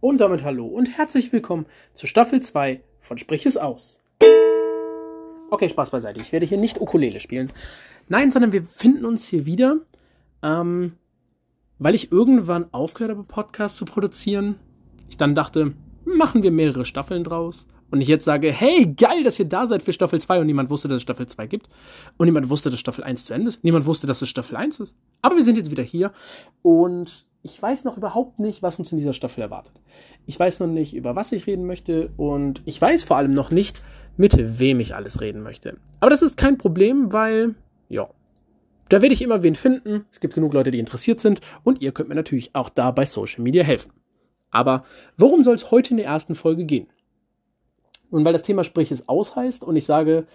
Und damit hallo und herzlich willkommen zu Staffel 2 von Sprich es aus. Okay, Spaß beiseite. Ich werde hier nicht Ukulele spielen. Nein, sondern wir finden uns hier wieder, ähm, weil ich irgendwann aufgehört habe, Podcasts zu produzieren. Ich dann dachte, machen wir mehrere Staffeln draus. Und ich jetzt sage, hey, geil, dass ihr da seid für Staffel 2 und niemand wusste, dass es Staffel 2 gibt. Und niemand wusste, dass Staffel 1 zu Ende ist. Niemand wusste, dass es Staffel 1 ist. Aber wir sind jetzt wieder hier und ich weiß noch überhaupt nicht, was uns in dieser Staffel erwartet. Ich weiß noch nicht, über was ich reden möchte und ich weiß vor allem noch nicht, mit wem ich alles reden möchte. Aber das ist kein Problem, weil, ja, da werde ich immer wen finden. Es gibt genug Leute, die interessiert sind und ihr könnt mir natürlich auch da bei Social Media helfen. Aber worum soll es heute in der ersten Folge gehen? Und weil das Thema Sprich es aus heißt und ich sage,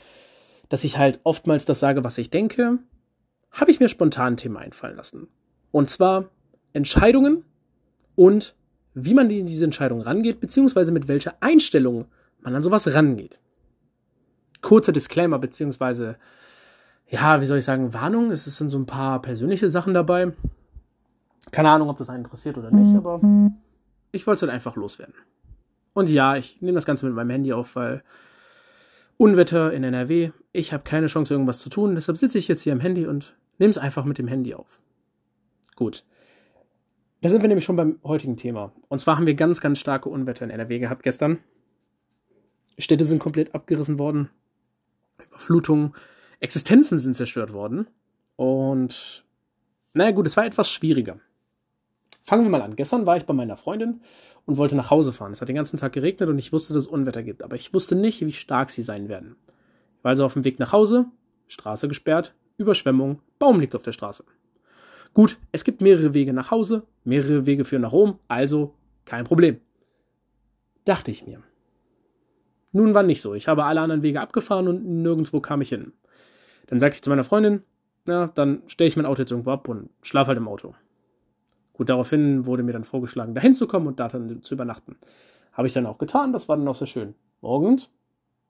dass ich halt oftmals das sage, was ich denke, habe ich mir spontan ein Thema einfallen lassen. Und zwar Entscheidungen und wie man in diese Entscheidung rangeht, beziehungsweise mit welcher Einstellung man an sowas rangeht. Kurzer Disclaimer, beziehungsweise, ja, wie soll ich sagen, Warnung. Es sind so ein paar persönliche Sachen dabei. Keine Ahnung, ob das einen interessiert oder nicht, aber ich wollte es halt einfach loswerden. Und ja, ich nehme das Ganze mit meinem Handy auf, weil Unwetter in NRW, ich habe keine Chance, irgendwas zu tun. Deshalb sitze ich jetzt hier am Handy und nehme es einfach mit dem Handy auf. Gut. Da sind wir nämlich schon beim heutigen Thema. Und zwar haben wir ganz, ganz starke Unwetter in NRW gehabt gestern. Städte sind komplett abgerissen worden. Überflutungen, Existenzen sind zerstört worden. Und naja gut, es war etwas schwieriger. Fangen wir mal an. Gestern war ich bei meiner Freundin und wollte nach Hause fahren. Es hat den ganzen Tag geregnet und ich wusste, dass es Unwetter gibt. Aber ich wusste nicht, wie stark sie sein werden. Ich war also auf dem Weg nach Hause, Straße gesperrt, Überschwemmung, Baum liegt auf der Straße. Gut, es gibt mehrere Wege nach Hause, mehrere Wege führen nach Rom, also kein Problem. Dachte ich mir. Nun war nicht so. Ich habe alle anderen Wege abgefahren und nirgendwo kam ich hin. Dann sagte ich zu meiner Freundin, na, dann stelle ich mein Auto jetzt irgendwo ab und schlafe halt im Auto. Gut, daraufhin wurde mir dann vorgeschlagen, dahin zu kommen und da dann zu übernachten. Habe ich dann auch getan, das war dann auch sehr schön. Morgens,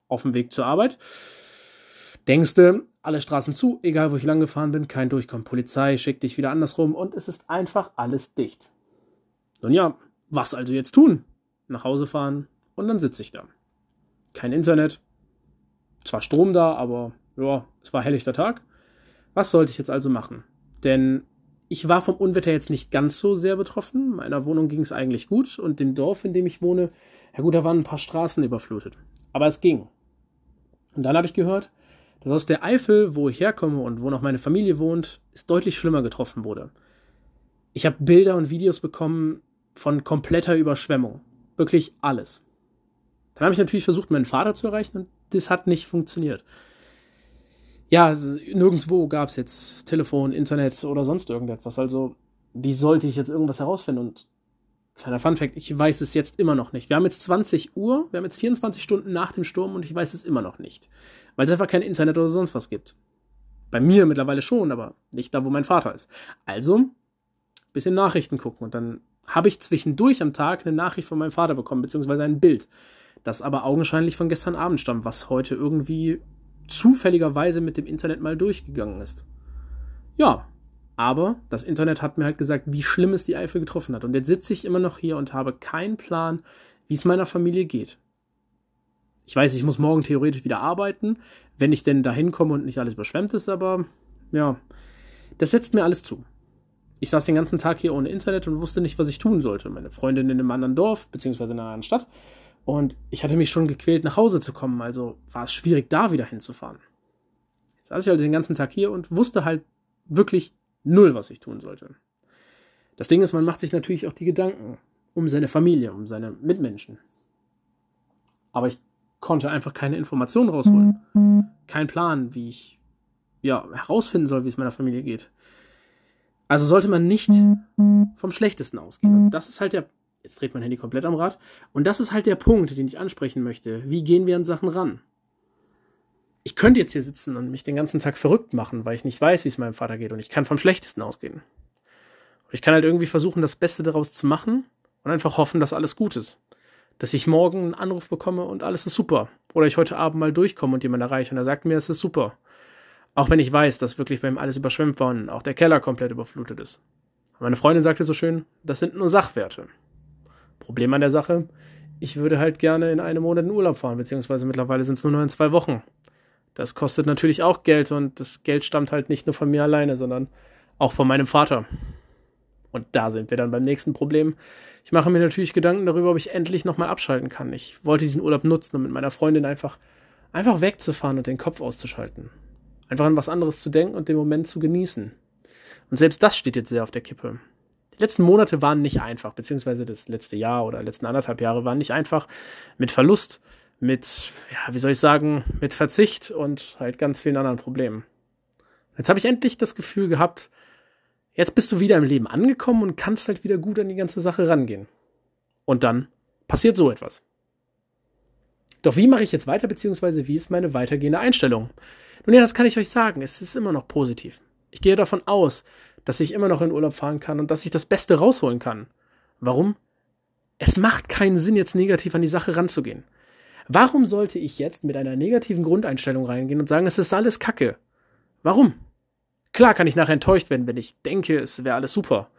auf dem Weg zur Arbeit, denkst du, alle Straßen zu, egal wo ich lang gefahren bin, kein Durchkommen. Polizei schickt dich wieder andersrum und es ist einfach alles dicht. Nun ja, was also jetzt tun? Nach Hause fahren und dann sitze ich da. Kein Internet, zwar Strom da, aber ja, es war helllichter Tag. Was sollte ich jetzt also machen? Denn ich war vom Unwetter jetzt nicht ganz so sehr betroffen. Meiner Wohnung ging es eigentlich gut und dem Dorf, in dem ich wohne, ja gut, da waren ein paar Straßen überflutet. Aber es ging. Und dann habe ich gehört, dass aus der Eifel, wo ich herkomme und wo noch meine Familie wohnt, es deutlich schlimmer getroffen wurde. Ich habe Bilder und Videos bekommen von kompletter Überschwemmung. Wirklich alles. Dann habe ich natürlich versucht, meinen Vater zu erreichen und das hat nicht funktioniert. Ja, nirgendwo gab es jetzt Telefon, Internet oder sonst irgendetwas. Also, wie sollte ich jetzt irgendwas herausfinden? Und kleiner Funfact, ich weiß es jetzt immer noch nicht. Wir haben jetzt 20 Uhr, wir haben jetzt 24 Stunden nach dem Sturm und ich weiß es immer noch nicht weil es einfach kein Internet oder sonst was gibt. Bei mir mittlerweile schon, aber nicht da, wo mein Vater ist. Also, bisschen Nachrichten gucken und dann habe ich zwischendurch am Tag eine Nachricht von meinem Vater bekommen, beziehungsweise ein Bild, das aber augenscheinlich von gestern Abend stammt, was heute irgendwie zufälligerweise mit dem Internet mal durchgegangen ist. Ja, aber das Internet hat mir halt gesagt, wie schlimm es die Eifel getroffen hat. Und jetzt sitze ich immer noch hier und habe keinen Plan, wie es meiner Familie geht. Ich weiß, ich muss morgen theoretisch wieder arbeiten, wenn ich denn da hinkomme und nicht alles überschwemmt ist, aber ja, das setzt mir alles zu. Ich saß den ganzen Tag hier ohne Internet und wusste nicht, was ich tun sollte. Meine Freundin in einem anderen Dorf, beziehungsweise in einer anderen Stadt. Und ich hatte mich schon gequält, nach Hause zu kommen, also war es schwierig, da wieder hinzufahren. Jetzt saß ich also den ganzen Tag hier und wusste halt wirklich null, was ich tun sollte. Das Ding ist, man macht sich natürlich auch die Gedanken um seine Familie, um seine Mitmenschen. Aber ich konnte einfach keine Informationen rausholen. Kein Plan, wie ich ja, herausfinden soll, wie es meiner Familie geht. Also sollte man nicht vom Schlechtesten ausgehen. Und das ist halt der, jetzt dreht mein Handy komplett am Rad, und das ist halt der Punkt, den ich ansprechen möchte. Wie gehen wir an Sachen ran? Ich könnte jetzt hier sitzen und mich den ganzen Tag verrückt machen, weil ich nicht weiß, wie es meinem Vater geht und ich kann vom Schlechtesten ausgehen. Und ich kann halt irgendwie versuchen, das Beste daraus zu machen und einfach hoffen, dass alles gut ist dass ich morgen einen Anruf bekomme und alles ist super. Oder ich heute Abend mal durchkomme und jemand erreiche und er sagt mir, es ist super. Auch wenn ich weiß, dass wirklich bei ihm alles überschwemmt war und auch der Keller komplett überflutet ist. Meine Freundin sagte so schön, das sind nur Sachwerte. Problem an der Sache, ich würde halt gerne in einem Monat in Urlaub fahren, beziehungsweise mittlerweile sind es nur noch in zwei Wochen. Das kostet natürlich auch Geld und das Geld stammt halt nicht nur von mir alleine, sondern auch von meinem Vater. Und da sind wir dann beim nächsten Problem. Ich mache mir natürlich Gedanken darüber, ob ich endlich nochmal abschalten kann. Ich wollte diesen Urlaub nutzen, um mit meiner Freundin einfach, einfach wegzufahren und den Kopf auszuschalten. Einfach an was anderes zu denken und den Moment zu genießen. Und selbst das steht jetzt sehr auf der Kippe letzten Monate waren nicht einfach, beziehungsweise das letzte Jahr oder letzten anderthalb Jahre waren nicht einfach mit Verlust, mit, ja, wie soll ich sagen, mit Verzicht und halt ganz vielen anderen Problemen. Jetzt habe ich endlich das Gefühl gehabt, jetzt bist du wieder im Leben angekommen und kannst halt wieder gut an die ganze Sache rangehen. Und dann passiert so etwas. Doch wie mache ich jetzt weiter, beziehungsweise wie ist meine weitergehende Einstellung? Nun ja, das kann ich euch sagen, es ist immer noch positiv. Ich gehe davon aus, dass ich immer noch in Urlaub fahren kann und dass ich das Beste rausholen kann. Warum? Es macht keinen Sinn, jetzt negativ an die Sache ranzugehen. Warum sollte ich jetzt mit einer negativen Grundeinstellung reingehen und sagen, es ist alles Kacke? Warum? Klar kann ich nachher enttäuscht werden, wenn ich denke, es wäre alles super.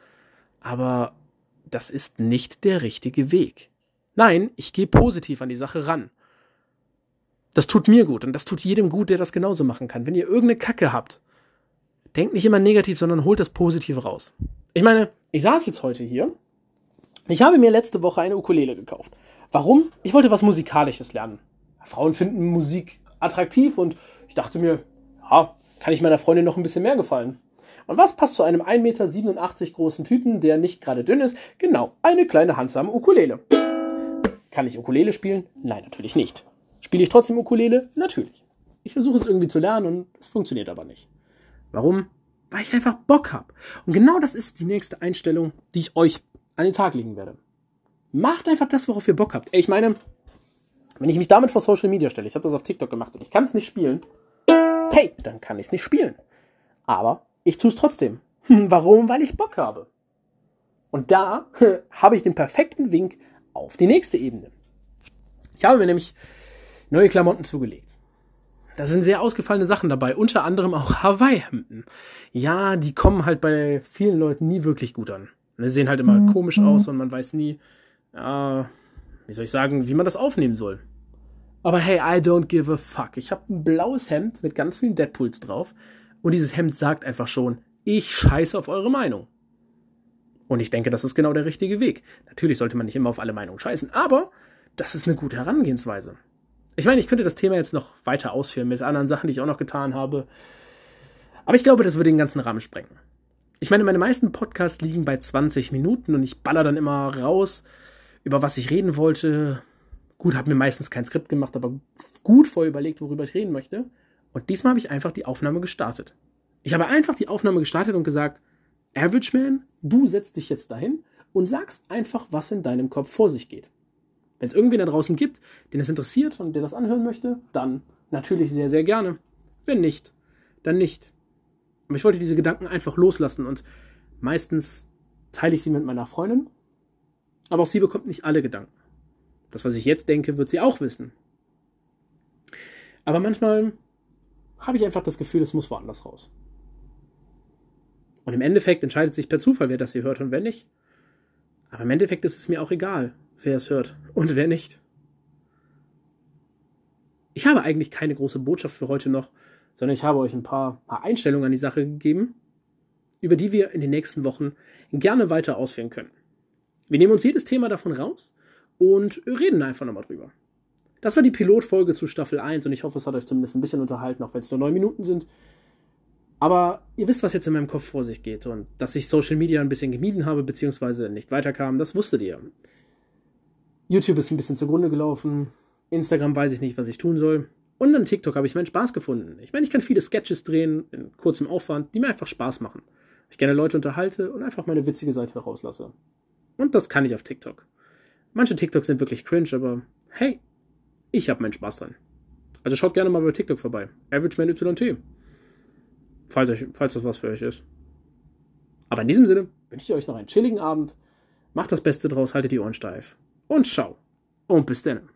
Aber das ist nicht der richtige Weg. Nein, ich gehe positiv an die Sache ran. Das tut mir gut und das tut jedem gut, der das genauso machen kann. Wenn ihr irgendeine Kacke habt, denkt nicht immer negativ, sondern holt das Positive raus. Ich meine, ich saß jetzt heute hier. Ich habe mir letzte Woche eine Ukulele gekauft. Warum? Ich wollte was Musikalisches lernen. Frauen finden Musik attraktiv und ich dachte mir, ja, kann ich meiner Freundin noch ein bisschen mehr gefallen. Und was passt zu einem 1,87 Meter großen Typen, der nicht gerade dünn ist? Genau, eine kleine handsame Ukulele. Kann ich Ukulele spielen? Nein, natürlich nicht. Spiele ich trotzdem Ukulele? Natürlich. Ich versuche es irgendwie zu lernen und es funktioniert aber nicht. Warum? Weil ich einfach Bock habe. Und genau das ist die nächste Einstellung, die ich euch an den Tag legen werde. Macht einfach das, worauf ihr Bock habt. Ey, ich meine, wenn ich mich damit vor Social Media stelle, ich habe das auf TikTok gemacht und ich kann es nicht spielen, hey, dann kann ich es nicht spielen. Aber ich tue es trotzdem. Warum? Weil ich Bock habe. Und da habe ich den perfekten Wink auf die nächste Ebene. Ich habe mir nämlich neue Klamotten zugelegt. Da sind sehr ausgefallene Sachen dabei, unter anderem auch Hawaii-Hemden. Ja, die kommen halt bei vielen Leuten nie wirklich gut an. Die sehen halt immer mhm. komisch aus und man weiß nie, äh, wie soll ich sagen, wie man das aufnehmen soll. Aber hey, I don't give a fuck. Ich habe ein blaues Hemd mit ganz vielen Deadpools drauf und dieses Hemd sagt einfach schon, ich scheiße auf eure Meinung. Und ich denke, das ist genau der richtige Weg. Natürlich sollte man nicht immer auf alle Meinungen scheißen, aber das ist eine gute Herangehensweise. Ich meine, ich könnte das Thema jetzt noch weiter ausführen mit anderen Sachen, die ich auch noch getan habe. Aber ich glaube, das würde den ganzen Rahmen sprengen. Ich meine, meine meisten Podcasts liegen bei 20 Minuten und ich baller dann immer raus, über was ich reden wollte. Gut, habe mir meistens kein Skript gemacht, aber gut vorher überlegt, worüber ich reden möchte. Und diesmal habe ich einfach die Aufnahme gestartet. Ich habe einfach die Aufnahme gestartet und gesagt, Average Man, du setzt dich jetzt dahin und sagst einfach, was in deinem Kopf vor sich geht. Wenn es irgendwen da draußen gibt, den es interessiert und der das anhören möchte, dann natürlich sehr, sehr gerne. Wenn nicht, dann nicht. Aber ich wollte diese Gedanken einfach loslassen und meistens teile ich sie mit meiner Freundin, aber auch sie bekommt nicht alle Gedanken. Das, was ich jetzt denke, wird sie auch wissen. Aber manchmal habe ich einfach das Gefühl, es muss woanders raus. Und im Endeffekt entscheidet sich per Zufall, wer das hier hört und wer nicht. Aber im Endeffekt ist es mir auch egal wer es hört und wer nicht. Ich habe eigentlich keine große Botschaft für heute noch, sondern ich habe euch ein paar, paar Einstellungen an die Sache gegeben, über die wir in den nächsten Wochen gerne weiter ausführen können. Wir nehmen uns jedes Thema davon raus und reden einfach nochmal drüber. Das war die Pilotfolge zu Staffel 1 und ich hoffe, es hat euch zumindest ein bisschen unterhalten, auch wenn es nur neun Minuten sind. Aber ihr wisst, was jetzt in meinem Kopf vor sich geht und dass ich Social Media ein bisschen gemieden habe, beziehungsweise nicht weiterkam, das wusstet ihr. YouTube ist ein bisschen zugrunde gelaufen. Instagram weiß ich nicht, was ich tun soll. Und an TikTok habe ich meinen Spaß gefunden. Ich meine, ich kann viele Sketches drehen in kurzem Aufwand, die mir einfach Spaß machen. Ich gerne Leute unterhalte und einfach meine witzige Seite rauslasse. Und das kann ich auf TikTok. Manche TikToks sind wirklich cringe, aber hey, ich habe meinen Spaß dran. Also schaut gerne mal bei TikTok vorbei. AverageMan YT. Falls, euch, falls das was für euch ist. Aber in diesem Sinne wünsche ich euch noch einen chilligen Abend. Macht das Beste draus, haltet die Ohren steif und ciao. Und bis dann.